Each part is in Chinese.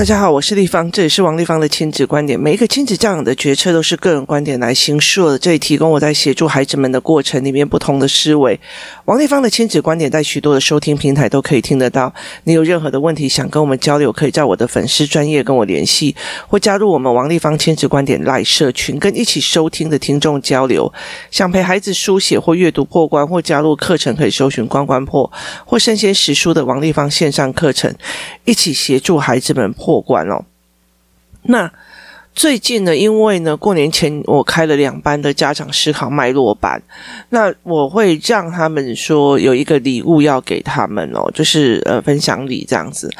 大家好，我是立方，这里是王丽芳的亲子观点。每一个亲子教养的决策都是个人观点来形塑的，这里提供我在协助孩子们的过程里面不同的思维。王丽芳的亲子观点在许多的收听平台都可以听得到。你有任何的问题想跟我们交流，可以在我的粉丝专业跟我联系，或加入我们王丽芳亲子观点赖社群，跟一起收听的听众交流。想陪孩子书写或阅读破关，或加入课程，可以搜寻关关破或身先识书的王丽芳线上课程，一起协助孩子们破。过关哦。那最近呢，因为呢，过年前我开了两班的家长思考脉络班，那我会让他们说有一个礼物要给他们哦，就是呃分享礼这样子。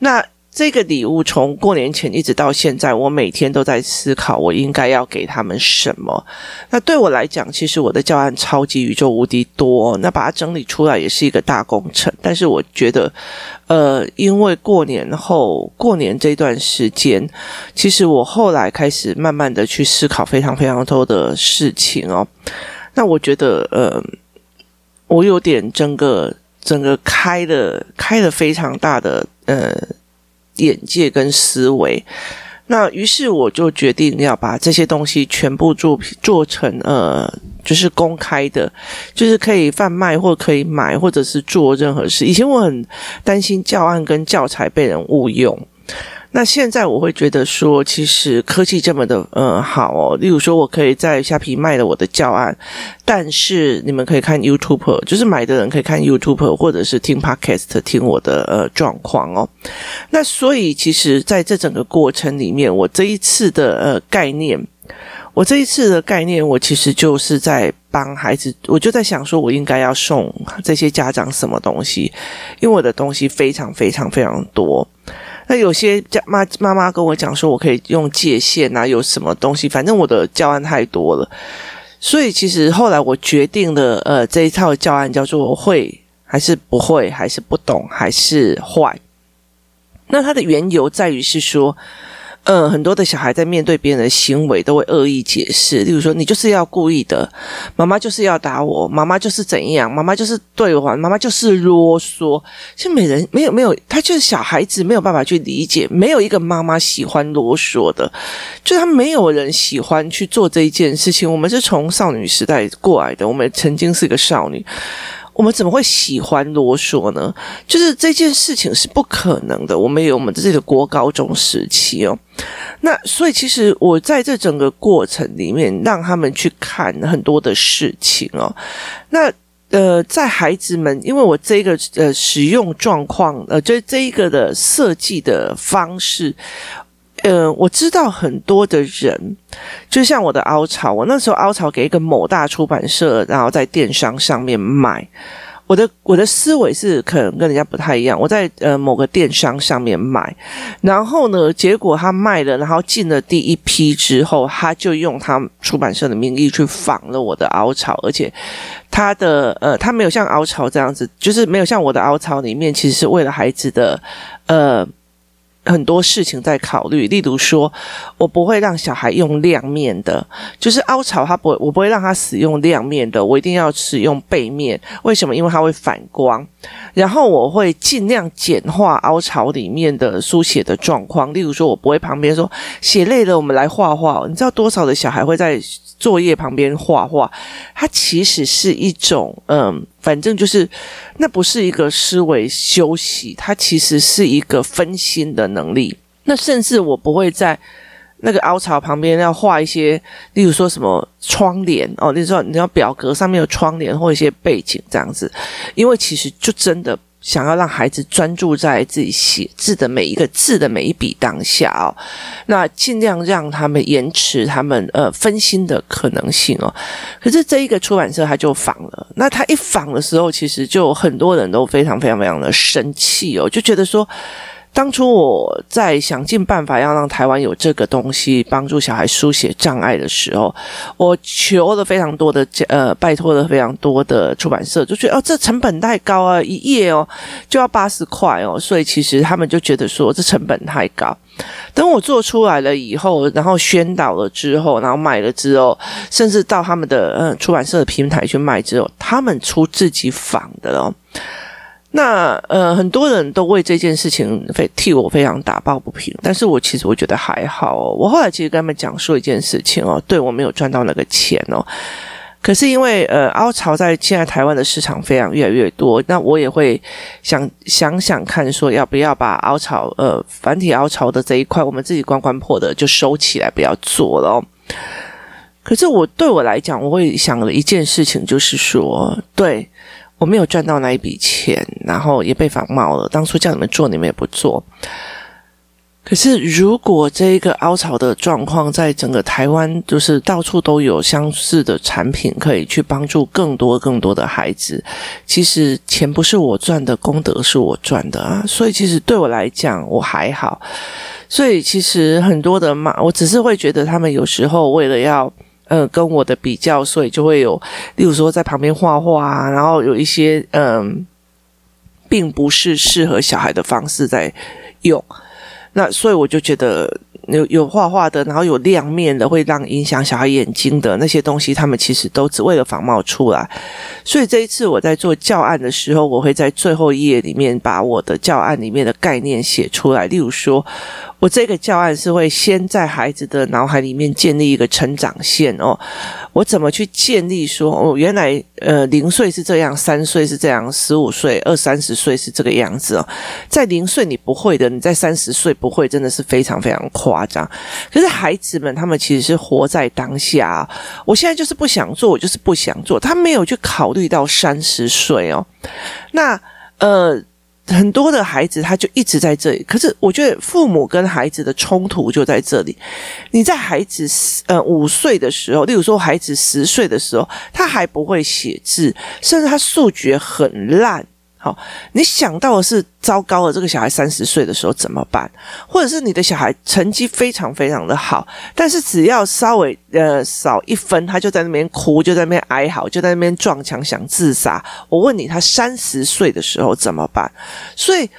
那这个礼物从过年前一直到现在，我每天都在思考，我应该要给他们什么。那对我来讲，其实我的教案超级宇宙无敌多，那把它整理出来也是一个大工程。但是我觉得，呃，因为过年后，过年这段时间，其实我后来开始慢慢的去思考非常非常多的事情哦。那我觉得，呃，我有点整个整个开了开了非常大的呃。眼界跟思维，那于是我就决定要把这些东西全部做做成呃，就是公开的，就是可以贩卖或可以买，或者是做任何事。以前我很担心教案跟教材被人误用。那现在我会觉得说，其实科技这么的呃好哦，例如说我可以在虾皮卖了我的教案，但是你们可以看 YouTube，就是买的人可以看 YouTube，或者是听 Podcast 听我的呃状况哦。那所以其实在这整个过程里面，我这一次的呃概念，我这一次的概念，我其实就是在帮孩子，我就在想说，我应该要送这些家长什么东西，因为我的东西非常非常非常多。那有些家妈妈妈跟我讲说，我可以用界限啊，有什么东西，反正我的教案太多了，所以其实后来我决定了，呃，这一套教案叫做会还是不会，还是不懂，还是坏。那它的缘由在于是说。嗯，很多的小孩在面对别人的行为都会恶意解释，例如说，你就是要故意的，妈妈就是要打我，妈妈就是怎样，妈妈就是对我，妈妈就是啰嗦。其实每人没有没有，他就是小孩子没有办法去理解，没有一个妈妈喜欢啰嗦的，就他没有人喜欢去做这一件事情。我们是从少女时代过来的，我们曾经是个少女。我们怎么会喜欢啰嗦呢？就是这件事情是不可能的。我们有我们自己的国高中时期哦，那所以其实我在这整个过程里面，让他们去看很多的事情哦。那呃，在孩子们，因为我这个呃使用状况，呃，就这一个的设计的方式。呃，我知道很多的人，就像我的凹槽，我那时候凹槽给一个某大出版社，然后在电商上面卖。我的我的思维是可能跟人家不太一样，我在呃某个电商上面卖，然后呢，结果他卖了，然后进了第一批之后，他就用他出版社的名义去仿了我的凹槽，而且他的呃，他没有像凹槽这样子，就是没有像我的凹槽里面，其实是为了孩子的呃。很多事情在考虑，例如说，我不会让小孩用亮面的，就是凹槽，他不会，我不会让他使用亮面的，我一定要使用背面。为什么？因为它会反光。然后我会尽量简化凹槽里面的书写的状况，例如说，我不会旁边说写累了，我们来画画。你知道多少的小孩会在作业旁边画画？它其实是一种，嗯，反正就是那不是一个思维休息，它其实是一个分心的能力。那甚至我不会在那个凹槽旁边要画一些，例如说什么窗帘哦，例如说你要表格上面有窗帘或一些背景这样子，因为其实就真的。想要让孩子专注在自己写字的每一个字的每一笔当下哦，那尽量让他们延迟他们呃分心的可能性哦。可是这一个出版社他就仿了，那他一仿的时候，其实就很多人都非常非常非常的生气哦，就觉得说。当初我在想尽办法要让台湾有这个东西帮助小孩书写障碍的时候，我求了非常多的呃，拜托了非常多的出版社，就觉得哦，这成本太高啊，一页哦就要八十块哦，所以其实他们就觉得说这成本太高。等我做出来了以后，然后宣导了之后，然后买了之后，甚至到他们的嗯出版社的平台去卖之后，他们出自己仿的哦。那呃，很多人都为这件事情非替我非常打抱不平，但是我其实我觉得还好哦。我后来其实跟他们讲说一件事情哦，对，我没有赚到那个钱哦。可是因为呃，凹槽在现在台湾的市场非常越来越多，那我也会想想想看，说要不要把凹槽呃繁体凹槽的这一块，我们自己关关破的就收起来，不要做了。可是我对我来讲，我会想了一件事情，就是说，对，我没有赚到那一笔钱，然后也被仿冒了。当初叫你们做，你们也不做。可是，如果这一个凹槽的状况在整个台湾，就是到处都有相似的产品，可以去帮助更多更多的孩子。其实钱不是我赚的，功德是我赚的啊。所以，其实对我来讲，我还好。所以，其实很多的妈，我只是会觉得他们有时候为了要呃跟我的比较，所以就会有，例如说在旁边画画啊，然后有一些嗯、并不是适合小孩的方式在用。那所以我就觉得有有画画的，然后有亮面的，会让影响小孩眼睛的那些东西，他们其实都只为了仿冒出来。所以这一次我在做教案的时候，我会在最后一页里面把我的教案里面的概念写出来。例如说，我这个教案是会先在孩子的脑海里面建立一个成长线哦。我怎么去建立说哦，原来呃零岁是这样，三岁是这样，十五岁、二三十岁是这个样子哦。在零岁你不会的，你在三十岁不会，真的是非常非常快夸张。可是孩子们他们其实是活在当下。我现在就是不想做，我就是不想做。他没有去考虑到三十岁哦。那呃。很多的孩子他就一直在这里，可是我觉得父母跟孩子的冲突就在这里。你在孩子呃五岁的时候，例如说孩子十岁的时候，他还不会写字，甚至他数学很烂。好，你想到的是糟糕的这个小孩三十岁的时候怎么办？或者是你的小孩成绩非常非常的好，但是只要稍微呃少一分，他就在那边哭，就在那边哀嚎，就在那边撞墙想自杀。我问你，他三十岁的时候怎么办？所以，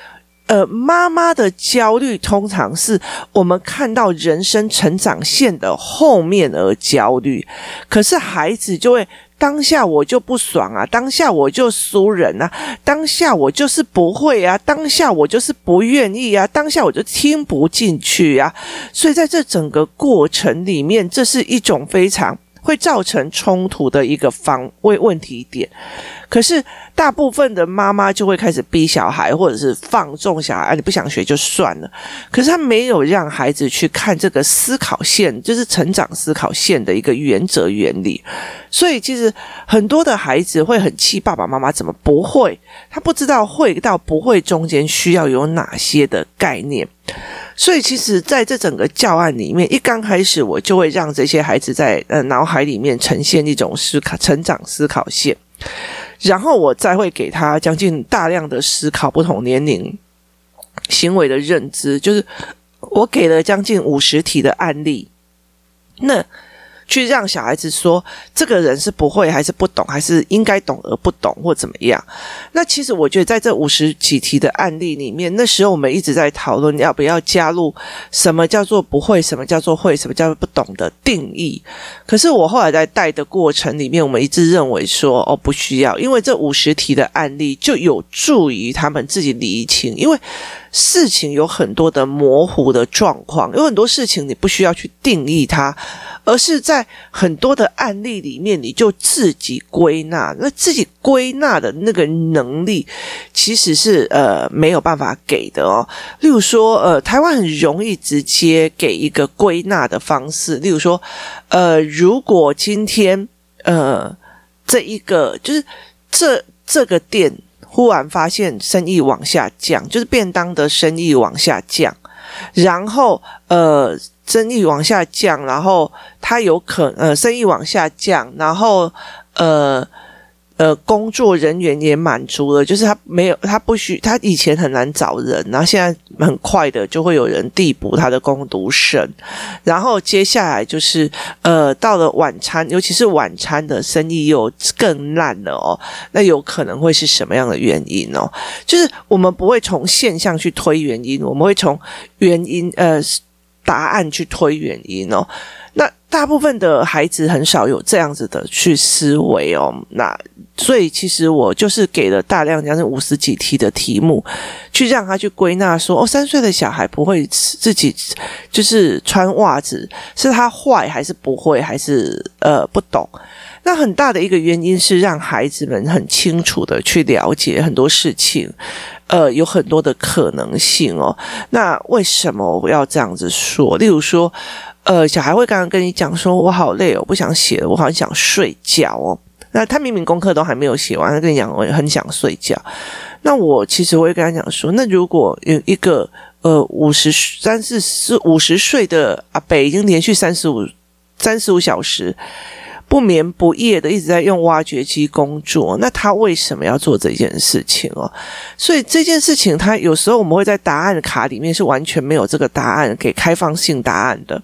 呃，妈妈的焦虑通常是我们看到人生成长线的后面而焦虑，可是孩子就会。当下我就不爽啊，当下我就输人啊，当下我就是不会啊，当下我就是不愿意啊，当下我就听不进去啊，所以在这整个过程里面，这是一种非常会造成冲突的一个方位问题点。可是大部分的妈妈就会开始逼小孩，或者是放纵小孩，啊，你不想学就算了。可是他没有让孩子去看这个思考线，就是成长思考线的一个原则原理。所以其实很多的孩子会很气爸爸妈妈怎么不会，他不知道会到不会中间需要有哪些的概念。所以其实在这整个教案里面，一刚开始我就会让这些孩子在呃脑海里面呈现一种思考成长思考线。然后我再会给他将近大量的思考不同年龄行为的认知，就是我给了将近五十题的案例，那。去让小孩子说这个人是不会还是不懂，还是应该懂而不懂或怎么样？那其实我觉得在这五十几题的案例里面，那时候我们一直在讨论要不要加入什么叫做不会，什么叫做会，什么叫做不懂的定义。可是我后来在带的过程里面，我们一致认为说哦，不需要，因为这五十题的案例就有助于他们自己理清，因为。事情有很多的模糊的状况，有很多事情你不需要去定义它，而是在很多的案例里面，你就自己归纳。那自己归纳的那个能力，其实是呃没有办法给的哦。例如说，呃，台湾很容易直接给一个归纳的方式。例如说，呃，如果今天呃这一个就是这这个店。忽然发现生意往下降，就是便当的生意往下降，然后呃，生意往下降，然后他有可呃，生意往下降，然后呃。呃，工作人员也满足了，就是他没有，他不需，他以前很难找人，然后现在很快的就会有人递补他的工读生，然后接下来就是呃，到了晚餐，尤其是晚餐的生意又更烂了哦，那有可能会是什么样的原因哦？就是我们不会从现象去推原因，我们会从原因呃答案去推原因哦。那大部分的孩子很少有这样子的去思维哦，那。所以其实我就是给了大量将近五十几题的题目，去让他去归纳说，哦，三岁的小孩不会自己就是穿袜子，是他坏还是不会，还是呃不懂？那很大的一个原因是让孩子们很清楚的去了解很多事情，呃，有很多的可能性哦。那为什么我要这样子说？例如说，呃，小孩会刚刚跟你讲说，我好累哦，我不想写了，我好想睡觉哦。那他明明功课都还没有写完，他跟你讲我很想睡觉。那我其实我也跟他讲说，那如果有一个呃五十三四四五十岁的阿伯，已经连续三十五三十五小时。不眠不夜的一直在用挖掘机工作，那他为什么要做这件事情哦？所以这件事情，他有时候我们会在答案卡里面是完全没有这个答案给开放性答案的，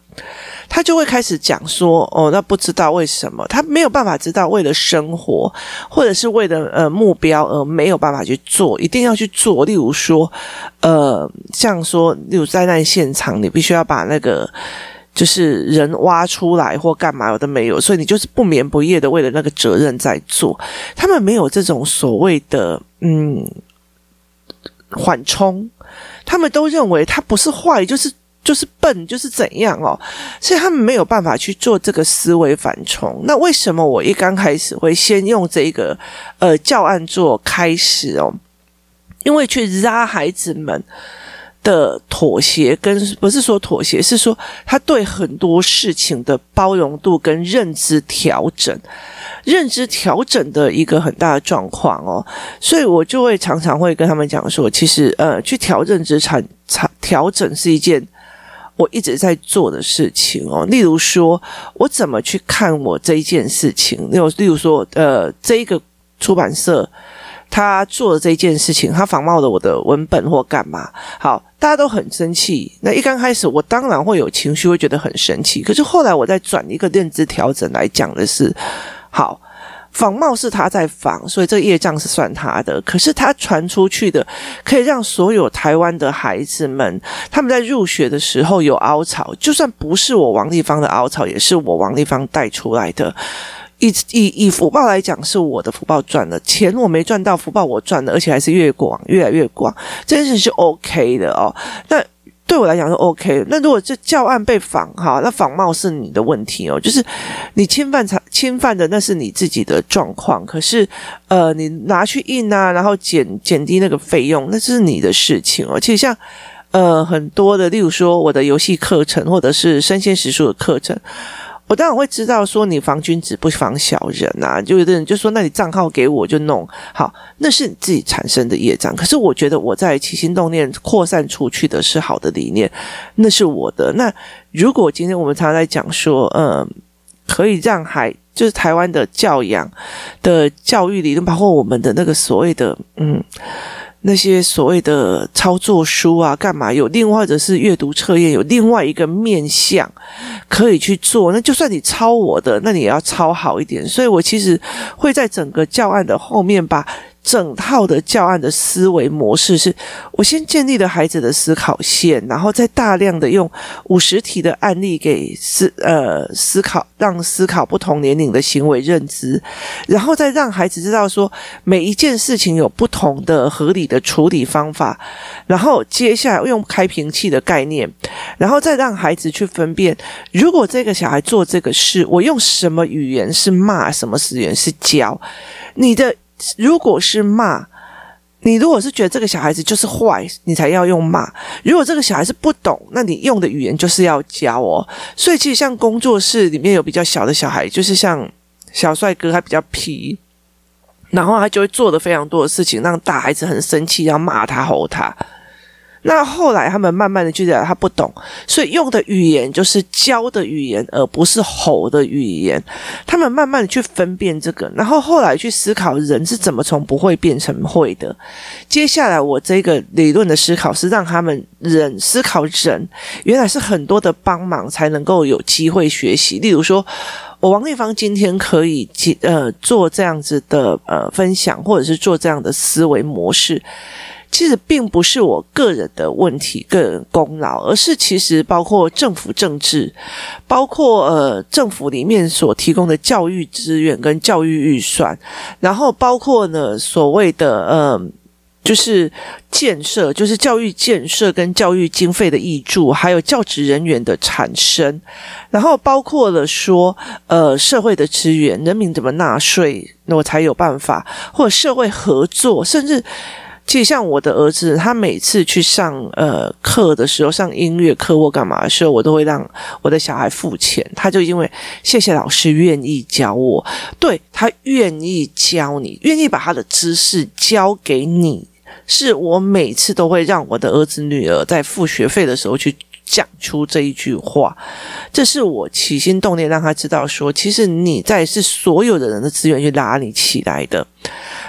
他就会开始讲说哦，那不知道为什么，他没有办法知道为了生活或者是为了呃目标而没有办法去做，一定要去做。例如说，呃，像说，例如灾难现场，你必须要把那个。就是人挖出来或干嘛我都没有，所以你就是不眠不夜的为了那个责任在做。他们没有这种所谓的嗯缓冲，他们都认为他不是坏，就是就是笨，就是怎样哦，所以他们没有办法去做这个思维缓冲。那为什么我一刚开始会先用这个呃教案做开始哦？因为去拉孩子们。的妥协跟不是说妥协，是说他对很多事情的包容度跟认知调整，认知调整的一个很大的状况哦，所以我就会常常会跟他们讲说，其实呃，去调认知产产调整是一件我一直在做的事情哦。例如说，我怎么去看我这一件事情？例如，例如说，呃，这一个出版社。他做了这件事情，他仿冒了我的文本或干嘛？好，大家都很生气。那一刚开始，我当然会有情绪，会觉得很生气。可是后来，我再转一个认知调整来讲的是，好，仿冒是他在仿，所以这个业障是算他的。可是他传出去的，可以让所有台湾的孩子们，他们在入学的时候有凹槽，就算不是我王丽芳的凹槽，也是我王丽芳带出来的。以以以福报来讲，是我的福报赚了钱，我没赚到，福报我赚了，而且还是越广，越来越广，这件事是 OK 的哦。那对我来讲是 OK。那如果这教案被仿哈，那仿冒是你的问题哦，就是你侵犯侵侵犯的那是你自己的状况。可是呃，你拿去印啊，然后减减低那个费用，那是你的事情哦。其实像呃很多的，例如说我的游戏课程，或者是生鲜时书的课程。我当然会知道，说你防君子不防小人啊，就有的人就说，那你账号给我就弄好，那是你自己产生的业障。可是我觉得我在起心动念扩散出去的是好的理念，那是我的。那如果今天我们常常在讲说，嗯，可以让孩就是台湾的教养的教育理论，包括我们的那个所谓的嗯。那些所谓的操作书啊，干嘛有另外或者是阅读测验，有另外一个面向可以去做。那就算你抄我的，那你也要抄好一点。所以我其实会在整个教案的后面把。整套的教案的思维模式是，我先建立了孩子的思考线，然后再大量的用五十题的案例给思呃思考，让思考不同年龄的行为认知，然后再让孩子知道说每一件事情有不同的合理的处理方法，然后接下来用开瓶器的概念，然后再让孩子去分辨，如果这个小孩做这个事，我用什么语言是骂，什么语言是教，你的。如果是骂你，如果是觉得这个小孩子就是坏，你才要用骂；如果这个小孩子不懂，那你用的语言就是要教哦。所以其实像工作室里面有比较小的小孩，就是像小帅哥，他比较皮，然后他就会做的非常多的事情，让大孩子很生气，要骂他、吼他。那后来他们慢慢的就觉得他不懂，所以用的语言就是教的语言，而不是吼的语言。他们慢慢的去分辨这个，然后后来去思考人是怎么从不会变成会的。接下来我这个理论的思考是让他们人思考人原来是很多的帮忙才能够有机会学习。例如说，我王丽芳今天可以呃做这样子的呃分享，或者是做这样的思维模式。其实并不是我个人的问题、个人功劳，而是其实包括政府政治，包括呃政府里面所提供的教育资源跟教育预算，然后包括呢所谓的呃。就是建设，就是教育建设跟教育经费的挹注，还有教职人员的产生，然后包括了说，呃，社会的资源，人民怎么纳税，那我才有办法，或者社会合作，甚至。其实像我的儿子，他每次去上呃课的时候，上音乐课或干嘛的时候，我都会让我的小孩付钱。他就因为谢谢老师愿意教我，对，他愿意教你，愿意把他的知识教给你，是我每次都会让我的儿子女儿在付学费的时候去。讲出这一句话，这是我起心动念让他知道说，其实你在是所有的人的资源去拉你起来的，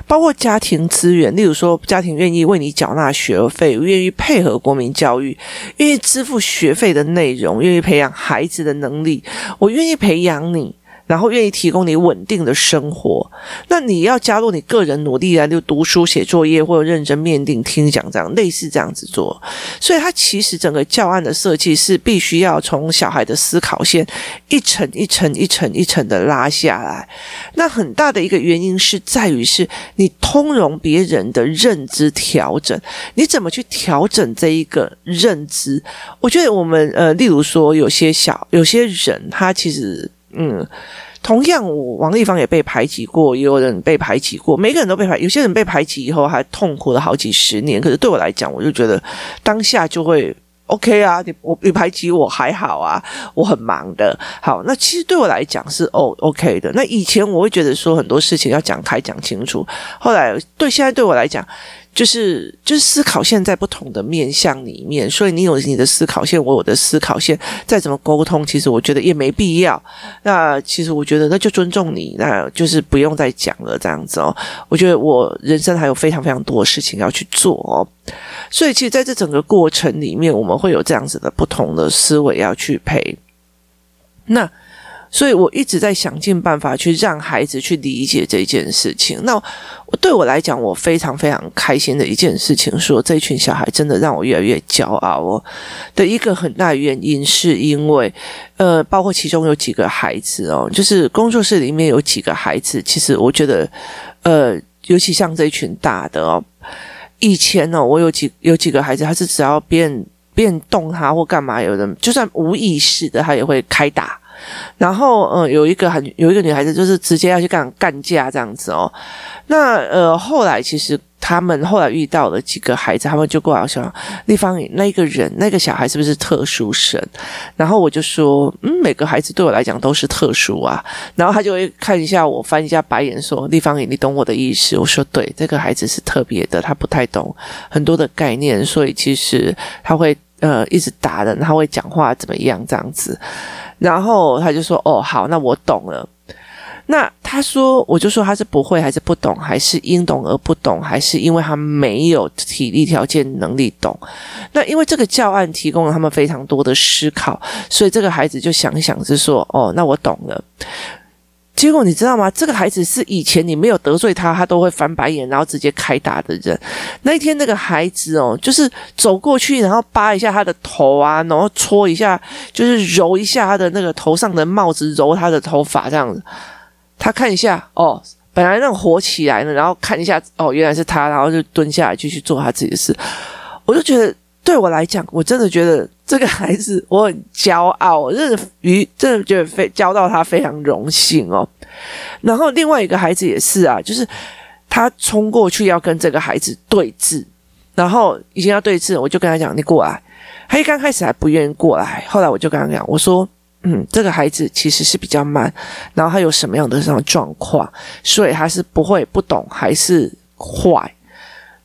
包括家庭资源，例如说家庭愿意为你缴纳学费，愿意配合国民教育，愿意支付学费的内容，愿意培养孩子的能力，我愿意培养你。然后愿意提供你稳定的生活，那你要加入你个人努力啊，就读书写作业或者认真面听听讲这样类似这样子做。所以它其实整个教案的设计是必须要从小孩的思考线一层一层一层一层的拉下来。那很大的一个原因是在于是你通融别人的认知调整，你怎么去调整这一个认知？我觉得我们呃，例如说有些小有些人他其实。嗯，同样，我王丽芳也被排挤过，也有人被排挤过，每个人都被排，有些人被排挤以后还痛苦了好几十年。可是对我来讲，我就觉得当下就会 OK 啊，你我你排挤我还好啊，我很忙的。好，那其实对我来讲是哦 OK 的。那以前我会觉得说很多事情要讲开讲清楚，后来对现在对我来讲。就是就是思考线在不同的面向里面，所以你有你的思考线，我有我的思考线，再怎么沟通，其实我觉得也没必要。那其实我觉得那就尊重你，那就是不用再讲了这样子哦。我觉得我人生还有非常非常多的事情要去做哦，所以其实在这整个过程里面，我们会有这样子的不同的思维要去陪。那。所以我一直在想尽办法去让孩子去理解这件事情。那对我来讲，我非常非常开心的一件事情，说这群小孩真的让我越来越骄傲哦。的一个很大原因是因为，呃，包括其中有几个孩子哦，就是工作室里面有几个孩子，其实我觉得，呃，尤其像这一群大的哦，以前呢，我有几有几个孩子，他是只要变变动他或干嘛，有人就算无意识的，他也会开打。然后，嗯，有一个很有一个女孩子，就是直接要去干干架这样子哦。那呃，后来其实他们后来遇到了几个孩子，他们就过来说：“丽芳，那个人那个小孩是不是特殊生？”然后我就说：“嗯，每个孩子对我来讲都是特殊啊。”然后他就会看一下我，翻一下白眼，说：“丽芳，你懂我的意思？”我说：“对，这个孩子是特别的，他不太懂很多的概念，所以其实他会呃一直打人，他会讲话怎么样这样子。”然后他就说：“哦，好，那我懂了。”那他说，我就说他是不会，还是不懂，还是因懂而不懂，还是因为他没有体力条件能力懂？那因为这个教案提供了他们非常多的思考，所以这个孩子就想想，是说：“哦，那我懂了。”结果你知道吗？这个孩子是以前你没有得罪他，他都会翻白眼，然后直接开打的人。那一天那个孩子哦，就是走过去，然后扒一下他的头啊，然后搓一下，就是揉一下他的那个头上的帽子，揉他的头发这样子。他看一下哦，本来那火起来了，然后看一下哦，原来是他，然后就蹲下来继续做他自己的事。我就觉得。对我来讲，我真的觉得这个孩子我很骄傲，我真的于真的觉得非教到他非常荣幸哦。然后另外一个孩子也是啊，就是他冲过去要跟这个孩子对峙，然后已经要对峙，我就跟他讲：“你过来。”他一刚开始还不愿意过来，后来我就跟他讲：“我说，嗯，这个孩子其实是比较慢，然后他有什么样的这种状况，所以他是不会不懂还是坏。”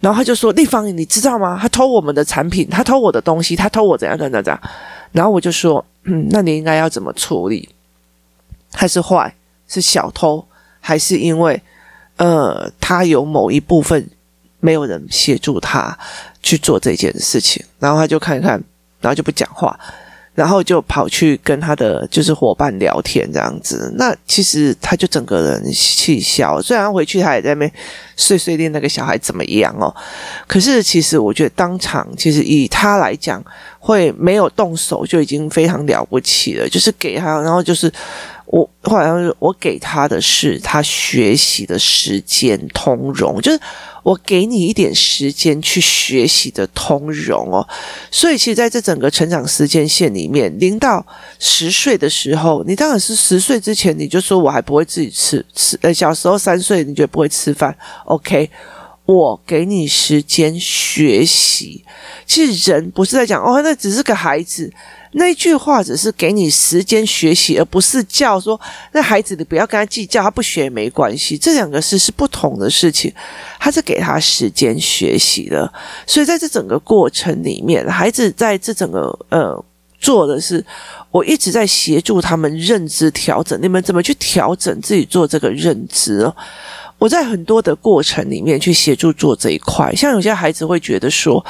然后他就说：“丽芳，你知道吗？他偷我们的产品，他偷我的东西，他偷我怎样怎样怎样。”然后我就说：“嗯，那你应该要怎么处理？他是坏，是小偷，还是因为呃，他有某一部分没有人协助他去做这件事情？”然后他就看一看，然后就不讲话。然后就跑去跟他的就是伙伴聊天这样子。那其实他就整个人气消，虽然回去他也在那边碎碎念那个小孩怎么样哦，可是其实我觉得当场其实以他来讲，会没有动手就已经非常了不起了，就是给他，然后就是。我后来我给他的是他学习的时间通融，就是我给你一点时间去学习的通融哦。所以其实在这整个成长时间线里面，零到十岁的时候，你当然是十岁之前你就说我还不会自己吃吃，呃，小时候三岁你觉得不会吃饭，OK，我给你时间学习。其实人不是在讲哦，那只是个孩子。那句话只是给你时间学习，而不是叫说那孩子你不要跟他计较，他不学也没关系。这两个事是不同的事情，他是给他时间学习的。所以在这整个过程里面，孩子在这整个呃做的是，我一直在协助他们认知调整。你们怎么去调整自己做这个认知？我在很多的过程里面去协助做这一块，像有些孩子会觉得说，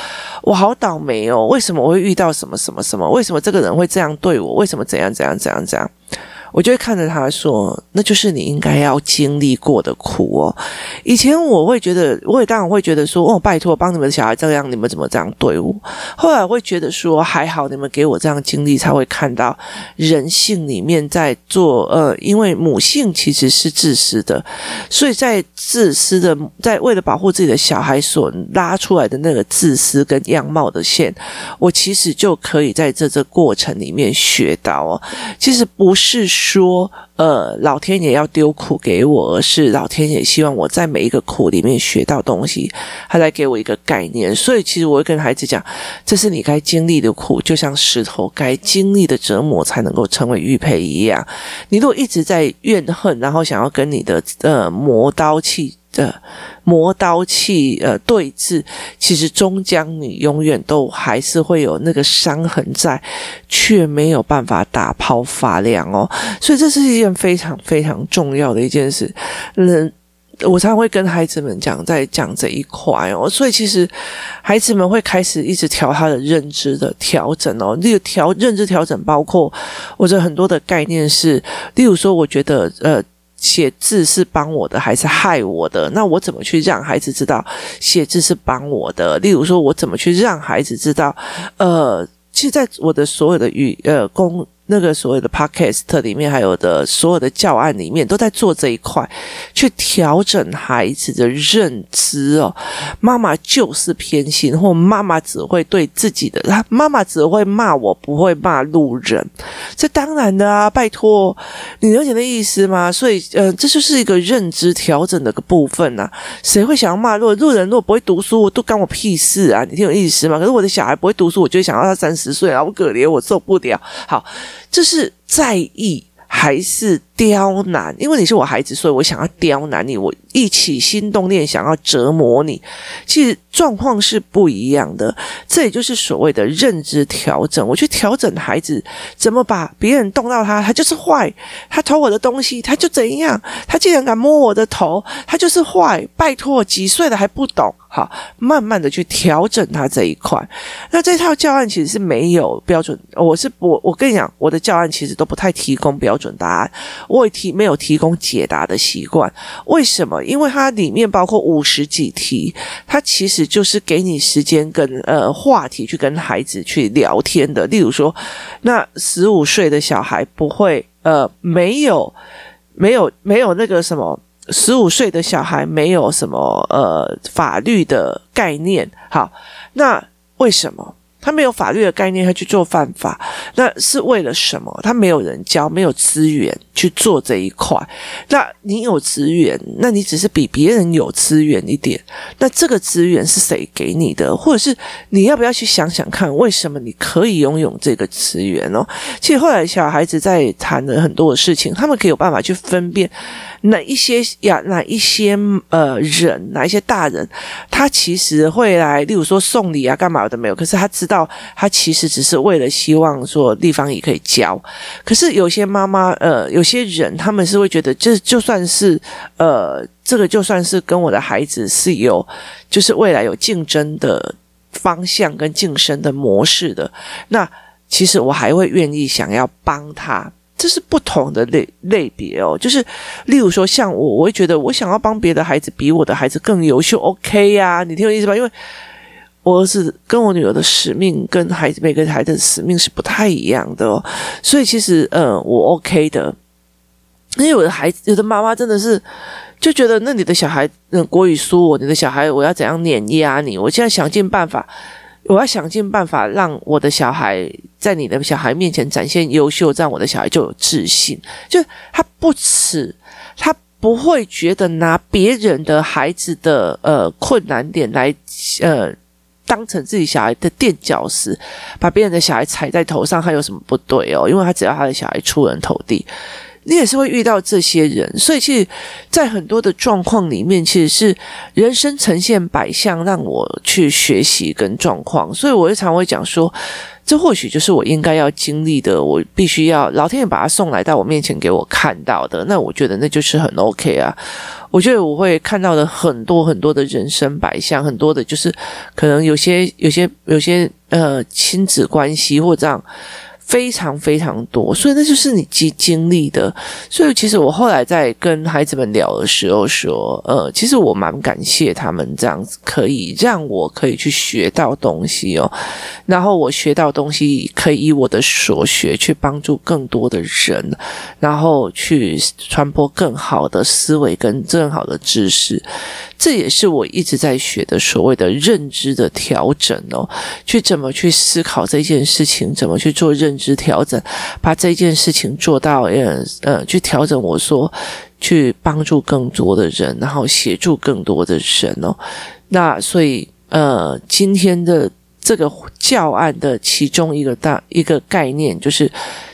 我好倒霉哦，为什么我会遇到什么什么什么？为什么这个人会这样对我？为什么怎样怎样怎样怎样？我就会看着他说：“那就是你应该要经历过的苦哦。”以前我会觉得，我也当然会觉得说：“哦，拜托，帮你们的小孩这样，你们怎么这样对我？”后来我会觉得说：“还好，你们给我这样经历，才会看到人性里面在做。呃，因为母性其实是自私的，所以在自私的，在为了保护自己的小孩所拉出来的那个自私跟样貌的线，我其实就可以在这这过程里面学到哦。其实不是。”说，呃，老天爷要丢苦给我，而是老天爷希望我在每一个苦里面学到东西，他来给我一个概念。所以，其实我会跟孩子讲，这是你该经历的苦，就像石头该经历的折磨才能够成为玉佩一样。你如果一直在怨恨，然后想要跟你的呃磨刀器。的磨刀器呃对峙，其实终将你永远都还是会有那个伤痕在，却没有办法打抛发亮哦。所以这是一件非常非常重要的一件事。嗯，我常常会跟孩子们讲，在讲这一块哦。所以其实孩子们会开始一直调他的认知的调整哦。例如调认知调整，包括我的很多的概念是，例如说，我觉得呃。写字是帮我的还是害我的？那我怎么去让孩子知道写字是帮我的？例如说，我怎么去让孩子知道？呃，其实在我的所有的语呃公。那个所谓的 podcast 里面，还有的所有的教案里面，都在做这一块，去调整孩子的认知哦。妈妈就是偏心，或妈妈只会对自己的，妈妈只会骂我，不会骂路人。这当然的啊，拜托，你了解的意思吗？所以，呃，这就是一个认知调整的个部分呐、啊。谁会想要骂路？路人如果不会读书，都干我屁事啊！你听有意思吗？可是我的小孩不会读书，我就想要他三十岁啊，我可怜，我受不了。好。这是在意还是刁难？因为你是我孩子，所以我想要刁难你，我一起心动念想要折磨你。其实状况是不一样的，这也就是所谓的认知调整。我去调整孩子，怎么把别人动到他，他就是坏；他偷我的东西，他就怎样；他竟然敢摸我的头，他就是坏。拜托，几岁了还不懂？好，慢慢的去调整他这一块。那这套教案其实是没有标准，我是我我跟你讲，我的教案其实都不太提供标准答案，我也提没有提供解答的习惯。为什么？因为它里面包括五十几题，它其实就是给你时间跟呃话题去跟孩子去聊天的。例如说，那十五岁的小孩不会呃没有没有没有那个什么。十五岁的小孩没有什么呃法律的概念，好，那为什么他没有法律的概念，他去做犯法？那是为了什么？他没有人教，没有资源去做这一块。那你有资源，那你只是比别人有资源一点。那这个资源是谁给你的？或者是你要不要去想想看，为什么你可以拥有这个资源哦？其实后来小孩子在谈了很多的事情，他们可以有办法去分辨。哪一些呀？哪一些呃人？哪一些大人？他其实会来，例如说送礼啊，干嘛的没有？可是他知道，他其实只是为了希望说地方也可以教。可是有些妈妈，呃，有些人，他们是会觉得，就就算是呃，这个就算是跟我的孩子是有，就是未来有竞争的方向跟晋升的模式的那。其实我还会愿意想要帮他。这是不同的类类别哦，就是例如说，像我，我会觉得我想要帮别的孩子比我的孩子更优秀，OK 呀、啊？你听我意思吧？因为我儿子跟我女儿的使命跟孩子每个孩子的使命是不太一样的哦，所以其实呃，我 OK 的。因为有的孩子，有的妈妈真的是就觉得，那你的小孩，嗯，国语输我，你的小孩，我要怎样碾压你？我现在想尽办法。我要想尽办法让我的小孩在你的小孩面前展现优秀，这样我的小孩就有自信。就他不耻，他不会觉得拿别人的孩子的呃困难点来呃当成自己小孩的垫脚石，把别人的小孩踩在头上，他有什么不对哦？因为他只要他的小孩出人头地。你也是会遇到这些人，所以其实，在很多的状况里面，其实是人生呈现百相，让我去学习跟状况。所以，我就常会讲说，这或许就是我应该要经历的，我必须要老天爷把他送来到我面前给我看到的。那我觉得那就是很 OK 啊。我觉得我会看到的很多很多的人生百相，很多的就是可能有些有些有些呃亲子关系或这样。非常非常多，所以那就是你经经历的。所以其实我后来在跟孩子们聊的时候说，呃，其实我蛮感谢他们这样子，可以让我可以去学到东西哦。然后我学到东西，可以以我的所学去帮助更多的人，然后去传播更好的思维跟更好的知识。这也是我一直在学的所谓的认知的调整哦，去怎么去思考这件事情，怎么去做认知调整，把这件事情做到呃呃，去调整我说去帮助更多的人，然后协助更多的人哦。那所以呃，今天的这个教案的其中一个大一个概念就是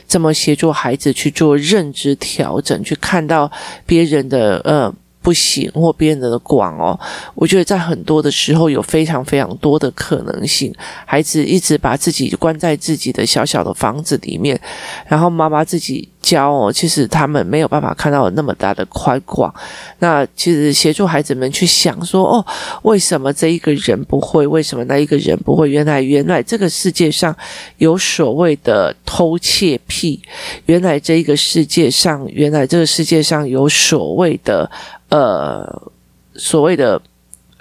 怎么协助孩子去做认知调整，去看到别人的呃。不行，或变得广哦。我觉得在很多的时候有非常非常多的可能性。孩子一直把自己关在自己的小小的房子里面，然后妈妈自己。教哦，其实他们没有办法看到那么大的宽广。那其实协助孩子们去想说，哦，为什么这一个人不会？为什么那一个人不会？原来，原来这个世界上有所谓的偷窃癖。原来这一个世界上，原来这个世界上有所谓的呃，所谓的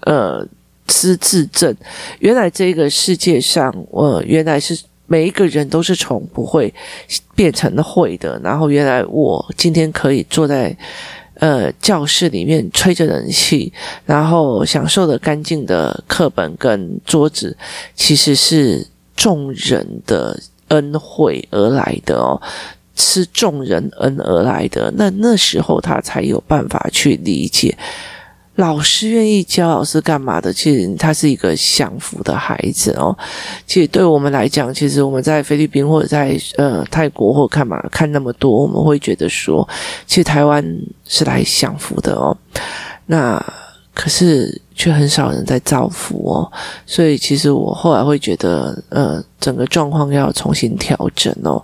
呃资质证。原来这个世界上，呃，原来是。每一个人都是从不会变成会的。然后，原来我今天可以坐在呃教室里面吹着冷气，然后享受的干净的课本跟桌子，其实是众人的恩惠而来的哦，是众人恩而来的。那那时候他才有办法去理解。老师愿意教老师干嘛的？其实他是一个享福的孩子哦。其实对我们来讲，其实我们在菲律宾或者在呃泰国或干嘛看那么多，我们会觉得说，其实台湾是来享福的哦。那可是却很少人在造福哦。所以其实我后来会觉得，呃，整个状况要重新调整哦。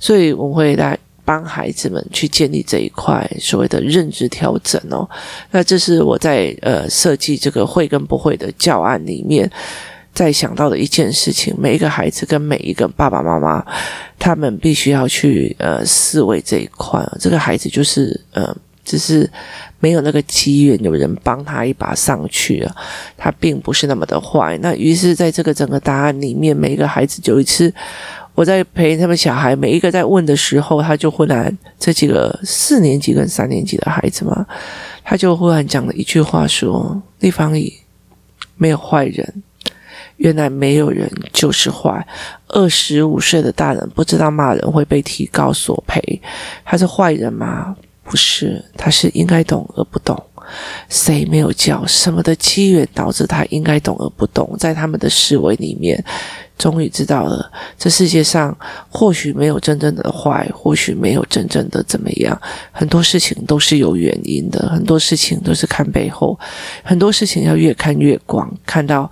所以我会来。帮孩子们去建立这一块所谓的认知调整哦，那这是我在呃设计这个会跟不会的教案里面，在想到的一件事情。每一个孩子跟每一个爸爸妈妈，他们必须要去呃思维这一块。这个孩子就是呃，只是没有那个机缘，有人帮他一把上去了，他并不是那么的坏。那于是在这个整个答案里面，每一个孩子就一次。我在陪他们小孩，每一个在问的时候，他就忽然这几个四年级跟三年级的孩子嘛，他就忽然讲了一句话说：“立方体没有坏人，原来没有人就是坏。二十五岁的大人不知道骂人会被提告索赔，他是坏人吗？不是，他是应该懂而不懂。”谁没有教？什么的机缘导致他应该懂而不懂？在他们的思维里面，终于知道了，这世界上或许没有真正的坏，或许没有真正的怎么样。很多事情都是有原因的，很多事情都是看背后，很多事情要越看越广，看到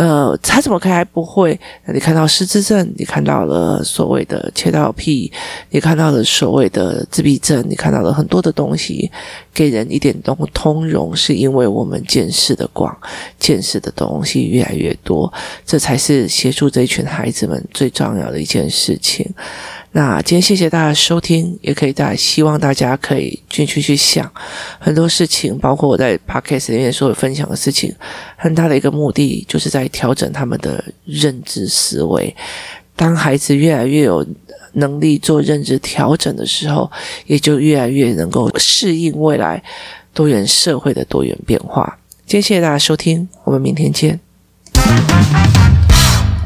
呃，他怎么可以还不会？你看到失智症，你看到了所谓的切到屁，你看到了所谓的自闭症，你看到了很多的东西，给人一点通通融，是因为我们见识的广，见识的东西越来越多，这才是协助这一群孩子们最重要的一件事情。那今天谢谢大家收听，也可以大家希望大家可以继续去想很多事情，包括我在 podcast 里面所有分享的事情，很大的一个目的就是在调整他们的认知思维。当孩子越来越有能力做认知调整的时候，也就越来越能够适应未来多元社会的多元变化。今天谢谢大家收听，我们明天见。